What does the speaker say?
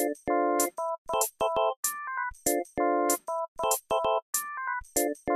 Thank you.